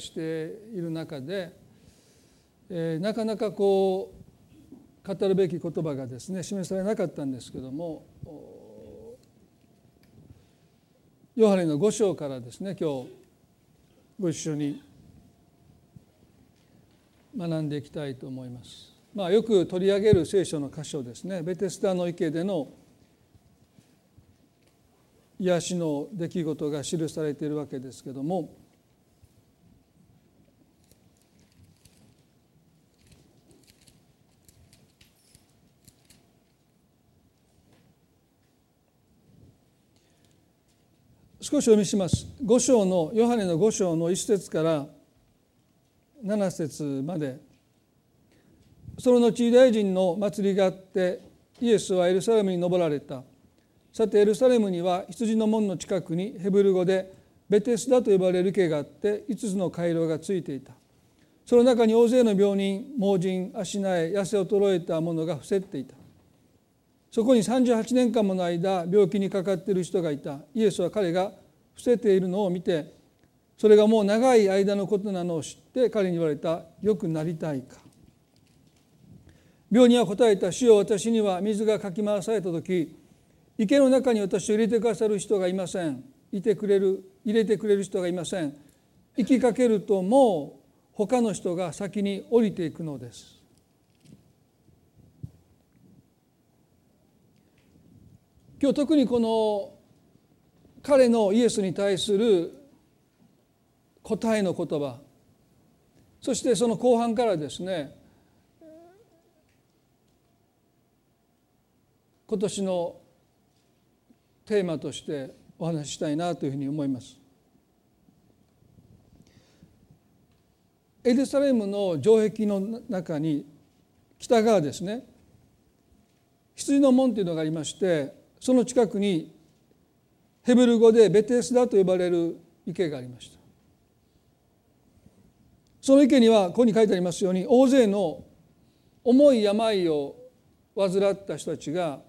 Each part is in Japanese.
している中で、えー、なかなかこう語るべき言葉がですね示されなかったんですけどもヨハネの5章からですね今日ご一緒に学んでいきたいと思います。まあ、よく取り上げる聖書の箇所ですねベテスタの池での癒しの出来事が記されているわけですけども少し読みします。5章のヨハネの5章の1節から7節まで。その後ユダヤ人の祭りがあってイエスはエルサレムに登られた。さてエルサレムには羊の門の近くにヘブル語でベテスダと呼ばれる池があって5つの回廊がついていた。その中に大勢の病人盲人足苗痩せ衰えた者が伏せっていた。そこに38年間もの間病気にかかっている人がいた。イエスは彼が伏せているのを見てそれがもう長い間のことなのを知って彼に言われた「よくなりたいか」病人は答えた「主よ私には水がかき回された時池の中に私を入れてくださる人がいません。いてくれる入れてくれる人がいません。行きかけるともう他の人が先に降りていくのです」今日特にこの彼のイエスに対する答えの言葉そしてその後半からですね今年のテーマとしてお話ししたいなというふうに思います。エルサレムの城壁の中に北側ですね羊の門というのがありましてその近くにヘブル語でベテスダと呼ばれる池がありました。その池にはここに書いてありますように大勢の重い病を患った人たちが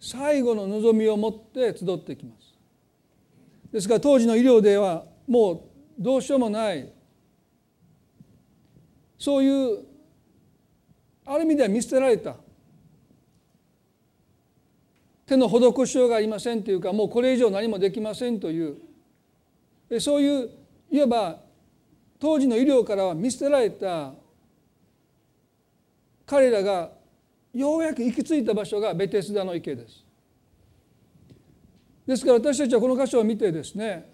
最後の望みを持って集ってきます。ですから当時の医療ではもうどうしようもない。そういうある意味では見捨てられた手の施しようがありませんというかもうこれ以上何もできませんというそういういわば当時の医療からは見捨てられた彼らがようやく行き着いた場所がベテスダの池です。ですから私たちはこの箇所を見てですね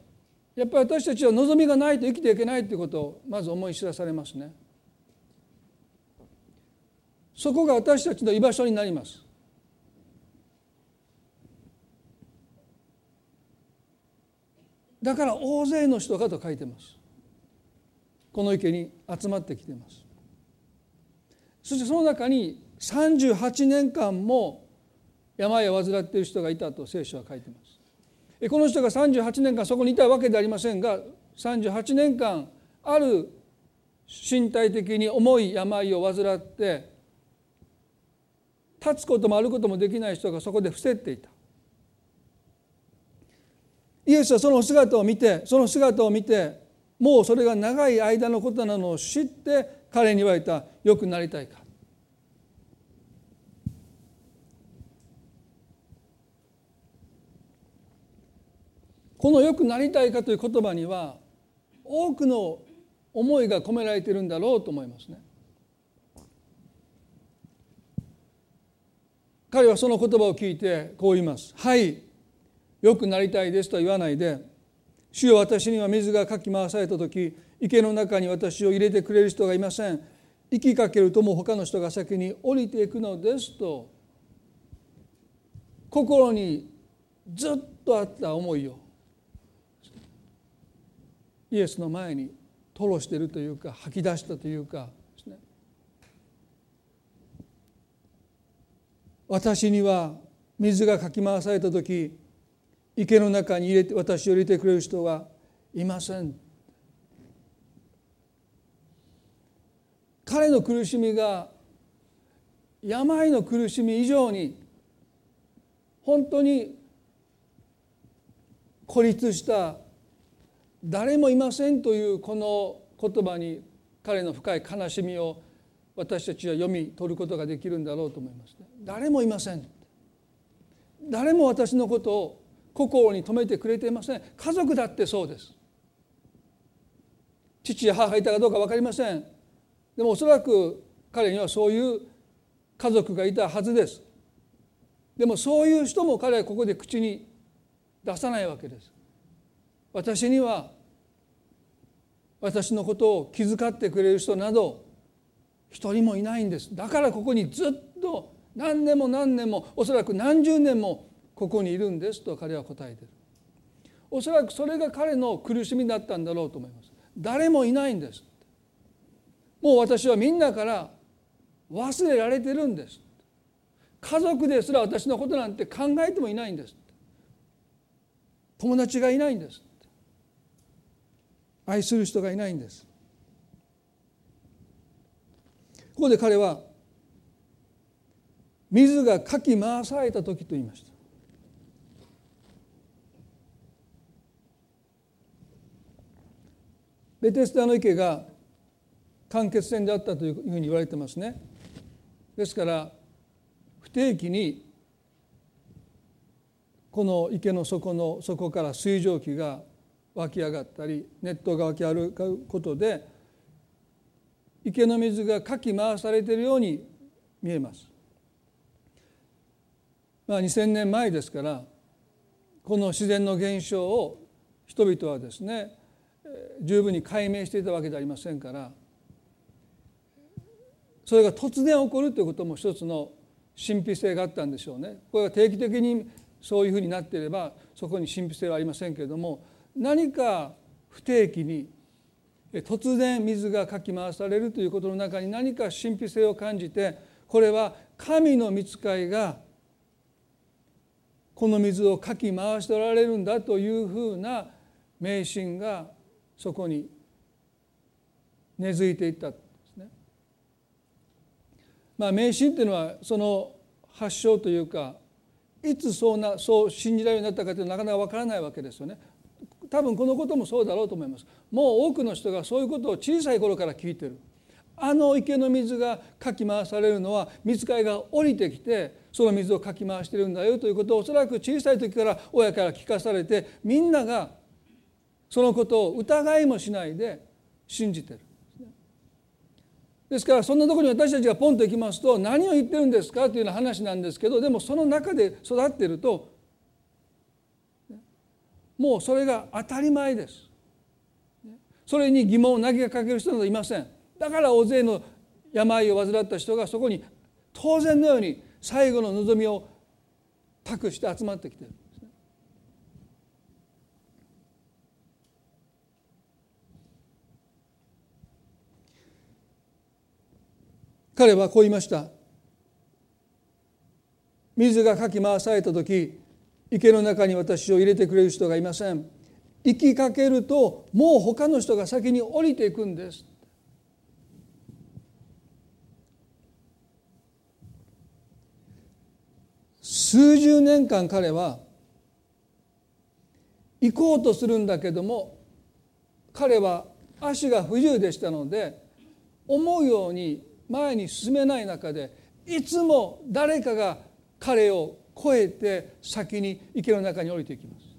やっぱり私たちは望みがないと生きていけないということをまず思い知らされますね。そこが私たちの居場所になります。だから大勢の人がと書いてます。この池に集まってきています。そしてその中に38年間も病を患っている人がいたと聖書は書いてます。この人が38年間そこにいたわけではありませんが38年間ある身体的に重い病を患って立つことも歩くこともできない人がそこで伏せっていた。イエスはその姿を見てその姿を見てもうそれが長い間のことなのを知って彼に言われた「よくなりたいか」この「よくなりたいか」という言葉には多くの思いが込められているんだろうと思いますね。彼はその言葉を聞いてこう言います。はいよくなりたいですとは言わないで主よ私には水がかき回された時池の中に私を入れてくれる人がいません。行きかけるとも他の人が先に降りていくのですと心にずっとあった思いをイエスの前に吐露しているというか吐き出したというか私には水がかき回された時池の中に入れて私を入れてくれる人はいません。彼の苦しみが病の苦しみ以上に本当に孤立した誰もいませんというこの言葉に彼の深い悲しみを私たちは読み取ることができるんだろうと思います、ね、誰もいません。誰も私のことを心に留めてくれていません。家族だってそうです。父や母がいたかどうか分かりません。でもおそらく彼にはそういう家族がいたはずです。でもそういう人も彼はここで口に出さないわけです。私には私のことを気遣ってくれる人など一人もいないんです。だからここにずっと何年も何年もおそらく何十年もここにいるんですと彼は答えている。おそらくそれが彼の苦しみだったんだろうと思います。誰もいないんです。もう私はみんなから忘れられてるんです。家族ですら私のことなんて考えてもいないんです。友達がいないんです。愛する人がいないんです。ここで彼は水がかき回された時と言いました。ベテスダの池が間欠泉であったというふうに言われてますねですから不定期にこの池の底の底から水蒸気が湧き上がったり熱湯が湧き上がることで池の水がかき回されているように見えます。まあ、2,000年前ですからこの自然の現象を人々はですね十分に解明していたわけではありませんからそれが突然起こるということも一つの神秘性があったんでしょうね。これが定期的にそういうふうになっていればそこに神秘性はありませんけれども何か不定期に突然水がかき回されるということの中に何か神秘性を感じてこれは神の御使いがこの水をかき回しておられるんだというふうな迷信がそこに根付いていったんですね。まあ迷信っていうのはその発祥というかいつそうなそう信じられるようになったかというのはなかなかわからないわけですよね。多分このこともそうだろうと思いますもう多くの人がそういうことを小さい頃から聞いてるあの池の水がかき回されるのは水替えが降りてきてその水をかき回してるんだよということをおそらく小さい時から親から聞かされてみんながそのことを疑いもしないで信じてる。ですからそんなところに私たちがポンと行きますと何を言ってるんですかというような話なんですけどでもその中で育っているともうそれが当たり前です。それに疑問を投げかける人などいません。だから大勢の病を患った人がそこに当然のように最後の望みを託して集まってきてる。彼はこう言いました。水がかき回された時池の中に私を入れてくれる人がいません。行きかけるともう他の人が先に降りていくんです。数十年間彼は行こうとするんだけども彼は足が不自由でしたので思うように前に進めない中でいつも誰かが彼を越えて先に池の中に降りていきます。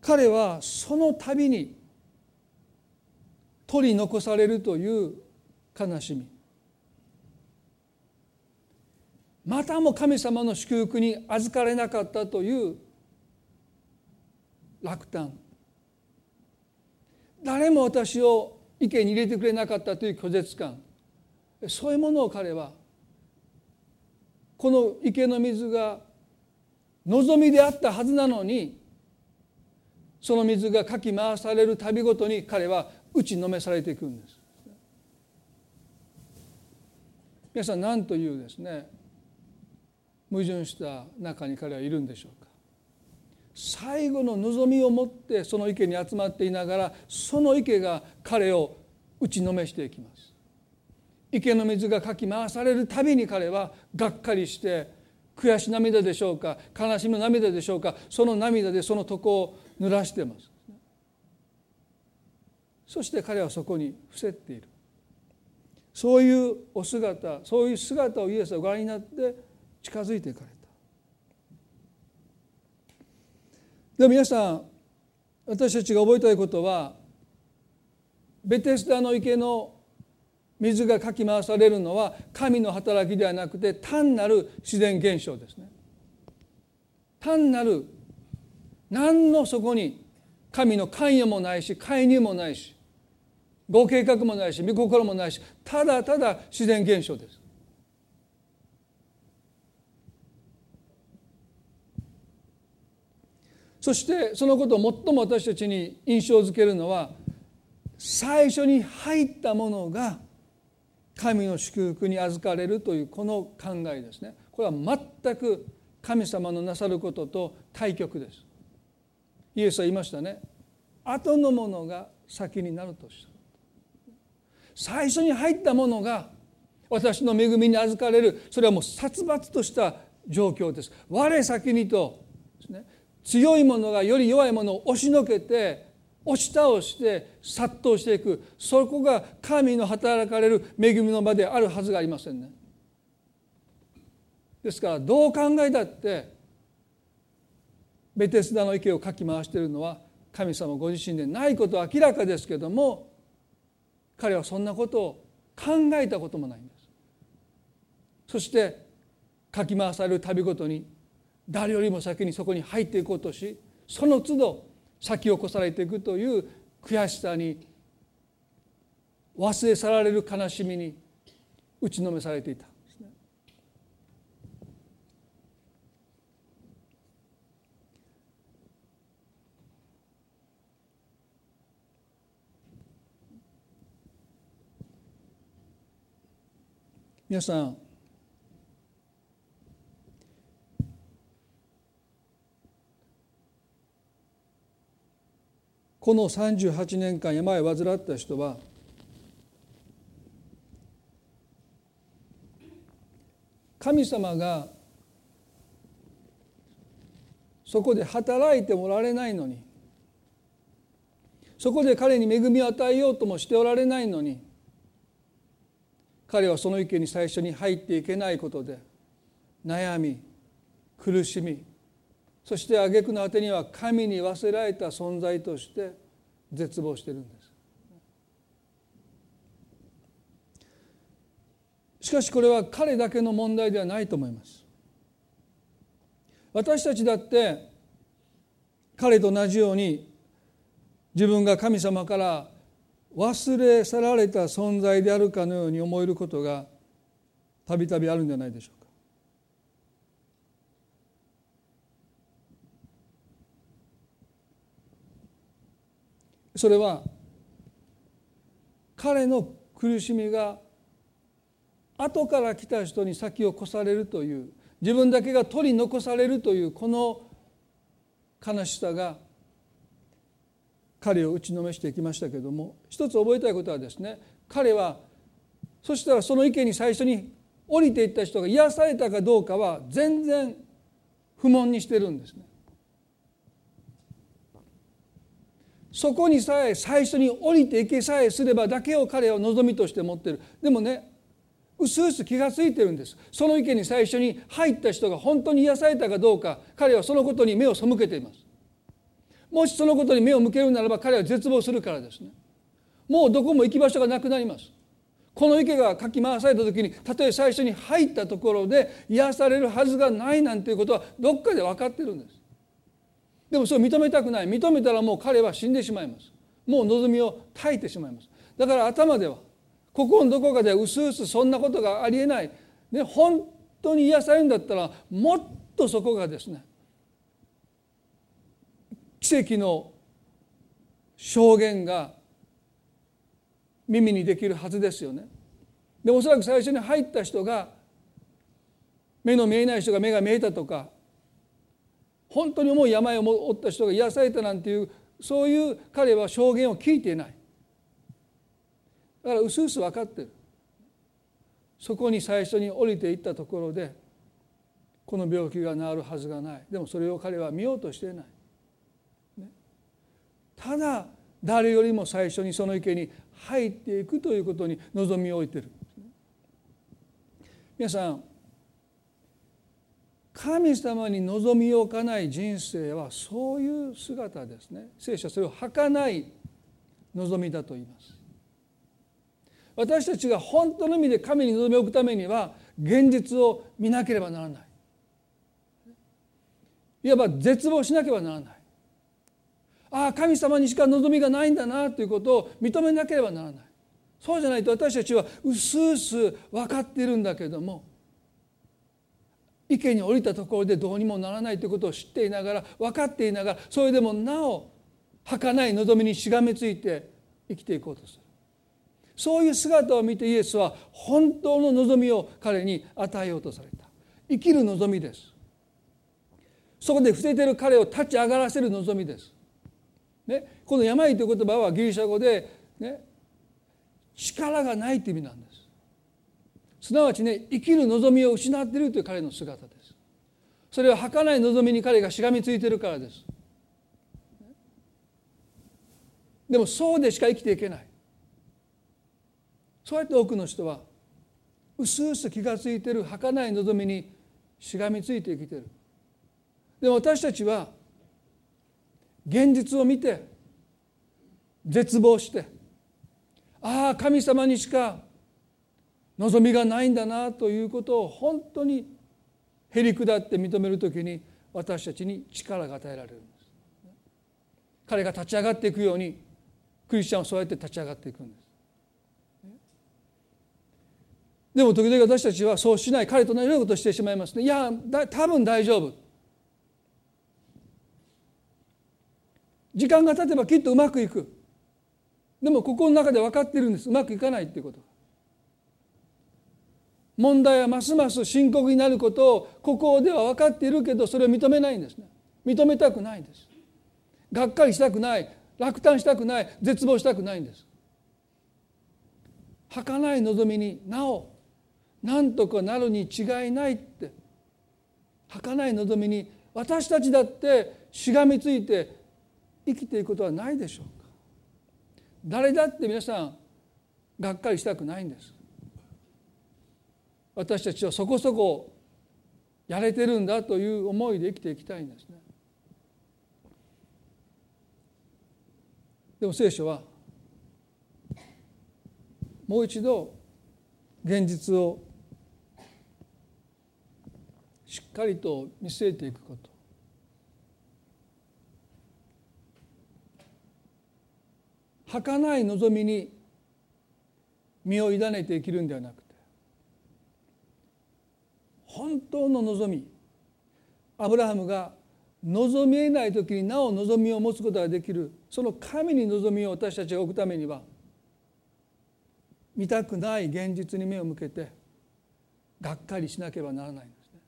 彼はその度に取り残されるという悲しみ。またも神様の祝福に預かれなかったという落胆。誰も私を池に入れてくれなかったという拒絶感。そういうものを彼はこの池の水が望みであったはずなのにその水がかき回される度ごとに彼は打ちのめされていくんです。皆さん何というですね。矛盾した中に彼はいるんでしょうか。最後の望みを持ってその池に集まっていながらその池が彼を打ちのめしていきます。池の水がかき回されるたびに彼はがっかりして悔し涙でしょうか悲しみの涙でしょうかその涙でその床を濡らしてます。そして彼はそこに伏せっている。そういうお姿そういう姿をイエスはご覧になって近づいていかれたでも皆さん私たちが覚えたいことはベテスダの池の水がかき回されるのは神の働きではなくて単なる自然現象ですね。単なる何のそこに神の関与もないし介入もないしご計画もないし御心もないしただただ自然現象です。そしてそのことを最も私たちに印象づけるのは最初に入ったものが神の祝福に預かれるというこの考えですね。これは全く神様のなさることと対極です。イエスは言いましたね。後のものが先になるとした。最初に入ったものが私の恵みに預かれる。それはもう殺伐とした状況です。我先にと強いものがより弱いものを押しのけて押し倒して殺到していくそこが神の働かれる恵みの場であるはずがありませんね。ですからどう考えたってベテスダの池をかき回しているのは神様ご自身でないことは明らかですけども彼はそんなことを考えたこともないんです。そしてかき回される旅ごとに誰よりも先にそこに入っていこうとしその都度先を越されていくという悔しさに忘れ去られる悲しみに打ちのめされていた。皆さんこの38年間病を患った人は神様がそこで働いておられないのにそこで彼に恵みを与えようともしておられないのに彼はその池に最初に入っていけないことで悩み苦しみそして挙句の果てには神に忘れられた存在として絶望してるんです。しかしこれは彼だけの問題ではないと思います。私たちだって彼と同じように自分が神様から忘れ去られた存在であるかのように思えることがたびたびあるんじゃないでしょうか。それは彼の苦しみが後から来た人に先を越されるという自分だけが取り残されるというこの悲しさが彼を打ちのめしていきましたけども一つ覚えたいことはですね彼はそしたらその池に最初に降りていった人が癒されたかどうかは全然不問にしてるんですね。そこにさえ最初に降りていけさえすればだけを彼は望みとして持ってる。でもねうすうす気が付いてるんです。その池に最初に入った人が本当に癒されたかどうか彼はそのことに目を背けています。もしそのことに目を向けるならば彼は絶望するからですね。もうどこも行き場所がなくなります。この池がかき回された時にたとえ最初に入ったところで癒されるはずがないなんていうことはどっかで分かってるんです。でもそれを認めたくない。認めたらもう彼は死んでしまいます。もう望みを絶えてしまいます。だから頭では心のどこかでうすうすそんなことがありえない、ね、本当に癒されるんだったらもっとそこがですね奇跡の証言が耳にできるはずですよね。でおそらく最初に入った人が目の見えない人が目が見えたとか本当に重い病を負った人が癒されたなんていうそういう彼は証言を聞いていない。だからうすうす分かってる。そこに最初に降りていったところでこの病気が治るはずがない。でもそれを彼は見ようとしていない、ね、ただ誰よりも最初にその池に入っていくということに望みを置いてる。皆さん神様に望みを置かない人生はそういう姿ですね。聖書はそれを儚い望みだと言います。私たちが本当の意味で神に望みを置くためには現実を見なければならない。いわば絶望しなければならない。ああ神様にしか望みがないんだなということを認めなければならない。そうじゃないと私たちはうすうす分かっているんだけども池に降りたところでどうにもならないということを知っていながら分かっていながらそれでもなお儚い望みにしがみついて生きていこうとする。そういう姿を見てイエスは本当の望みを彼に与えようとされた。生きる望みです。そこで伏せている彼を立ち上がらせる望みです、ね、この病という言葉はギリシャ語で、ね、力がないという意味なんすなわちね生きる望みを失っているという彼の姿です。それは儚い望みに彼がしがみついているからです。でもそうでしか生きていけない。そうやって多くの人はうすうす気が付いている儚い望みにしがみついて生きてる。でも私たちは現実を見て絶望してああ神様にしか望みがないんだなということを本当にへりくだって認める時に私たちに力が与えられるんです。彼が立ち上がっていくようにクリスチャンはそうやって立ち上がっていくんです。でも時々私たちはそうしない彼と同じようなことをしてしまいますね。いや多分大丈夫。時間が経てばきっとうまくいく。でも心の中で分かっているんです。うまくいかないっていうこと問題はますます深刻になることをここでは分かっているけどそれを認めないんですね。認めたくないんです。がっかりしたくない。落胆したくない。絶望したくないんです。儚い望みになお何とかなるに違いないって。儚い望みに私たちだってしがみついて生きていくことはないでしょうか。誰だって皆さんがっかりしたくないんです。私たちはそこそこやれてるんだという思いで生きていきたいんですね。でも聖書はもう一度現実をしっかりと見据えていくこと。儚い望みに身を委ねて生きるんではなく本当の望み。アブラハムが望みえない時になお望みを持つことができる。その神に望みを私たちが置くためには見たくない現実に目を向けてがっかりしなければならないんですね。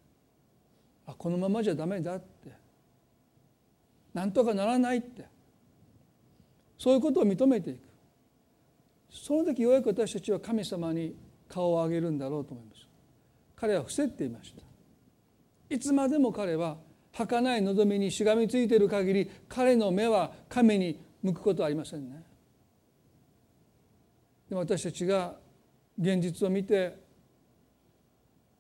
あこのままじゃダメだって。なんとかならないって。そういうことを認めていく。その時ようやく私たちは神様に顔を上げるんだろうと思います。彼は伏せっていました。いつまでも彼は儚い望みにしがみついている限り彼の目は神に向くことはありませんね。でも私たちが現実を見て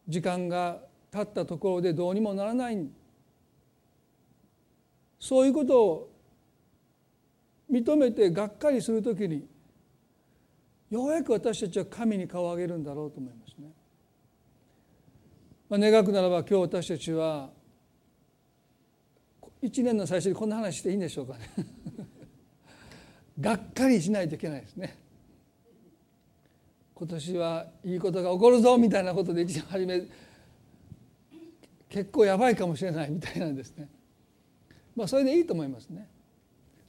時間が立ったところでどうにもならない。そういうことを認めてがっかりするときにようやく私たちは神に顔を上げるんだろうと思います。まあ、願くならば今日私たちは一年の最初にこんな話していいんでしょうかね がっかりしないといけないですね。今年はいいことが起こるぞみたいなことで一年初め結構やばいかもしれないみたいなんですね。まあそれでいいと思いますね。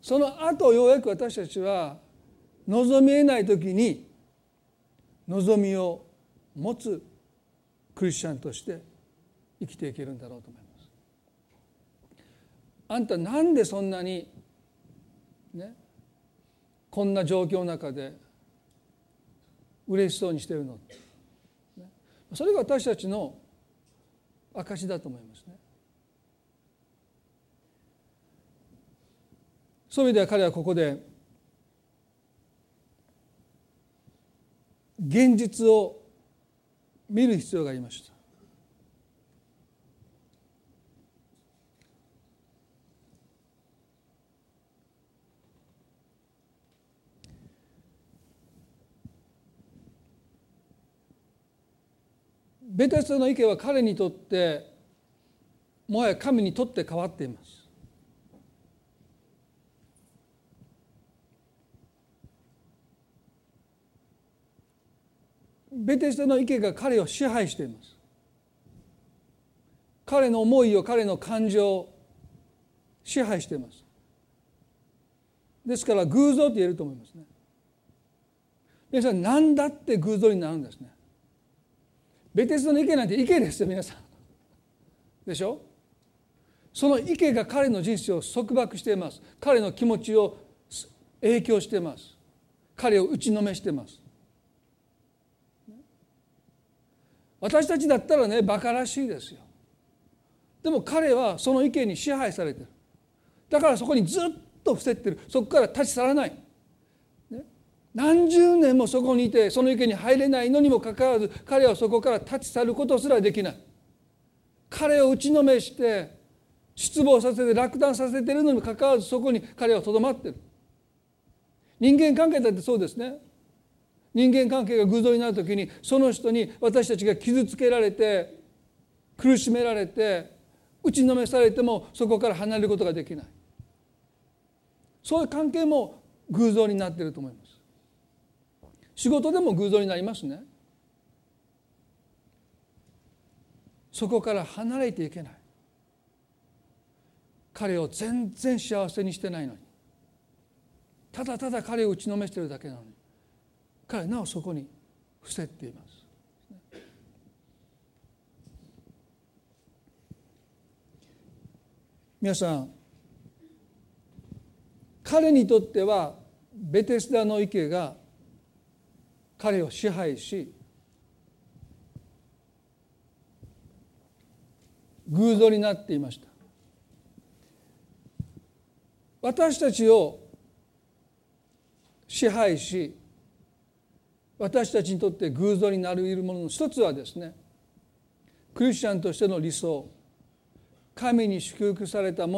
その後ようやく私たちは望みえない時に望みを持つクリスチャンとして生きていけるんだろうと思います。あんたなんでそんなにねこんな状況の中で嬉しそうにしてるの？それが私たちの証だと思いますね。そういう意味では彼はここで現実を見る必要がありました。ベテスの意見は彼にとってもはや神にとって変わっています。ベテスタの意見が彼を支配しています。彼の思いを彼の感情を支配しています。ですから偶像と言えると思いますね。皆さん何だって偶像になるんですね。ベテストの池なんて池ですよ皆さんでしょ？その池が彼の人生を束縛しています彼の気持ちを影響しています彼を打ちのめしています私たちだったらね馬鹿らしいですよ。でも彼はその池に支配されてる。だからそこにずっと伏せってる。そこから立ち去らない。何十年もそこにいてその池に入れないのにもかかわらず彼はそこから立ち去ることすらできない。彼を打ちのめして失望させて落胆させてるのにもかかわらずそこに彼はとどまってる。人間関係だってそうですね。人間関係が偶像になる時にその人に私たちが傷つけられて苦しめられて打ちのめされてもそこから離れることができない。そういう関係も偶像になっていると思います。仕事でも偶像になりますね。そこから離れていけない。彼を全然幸せにしてないのに。ただただ彼を打ちのめしてるだけなのに。彼はなおそこに伏せっています。皆さん彼にとってはベテスダの池が彼を支配し偶像になっていました。私たちを支配し私たちにとって偶像になり得るものの一つはですねクリスチャンとしての理想神に祝福されたも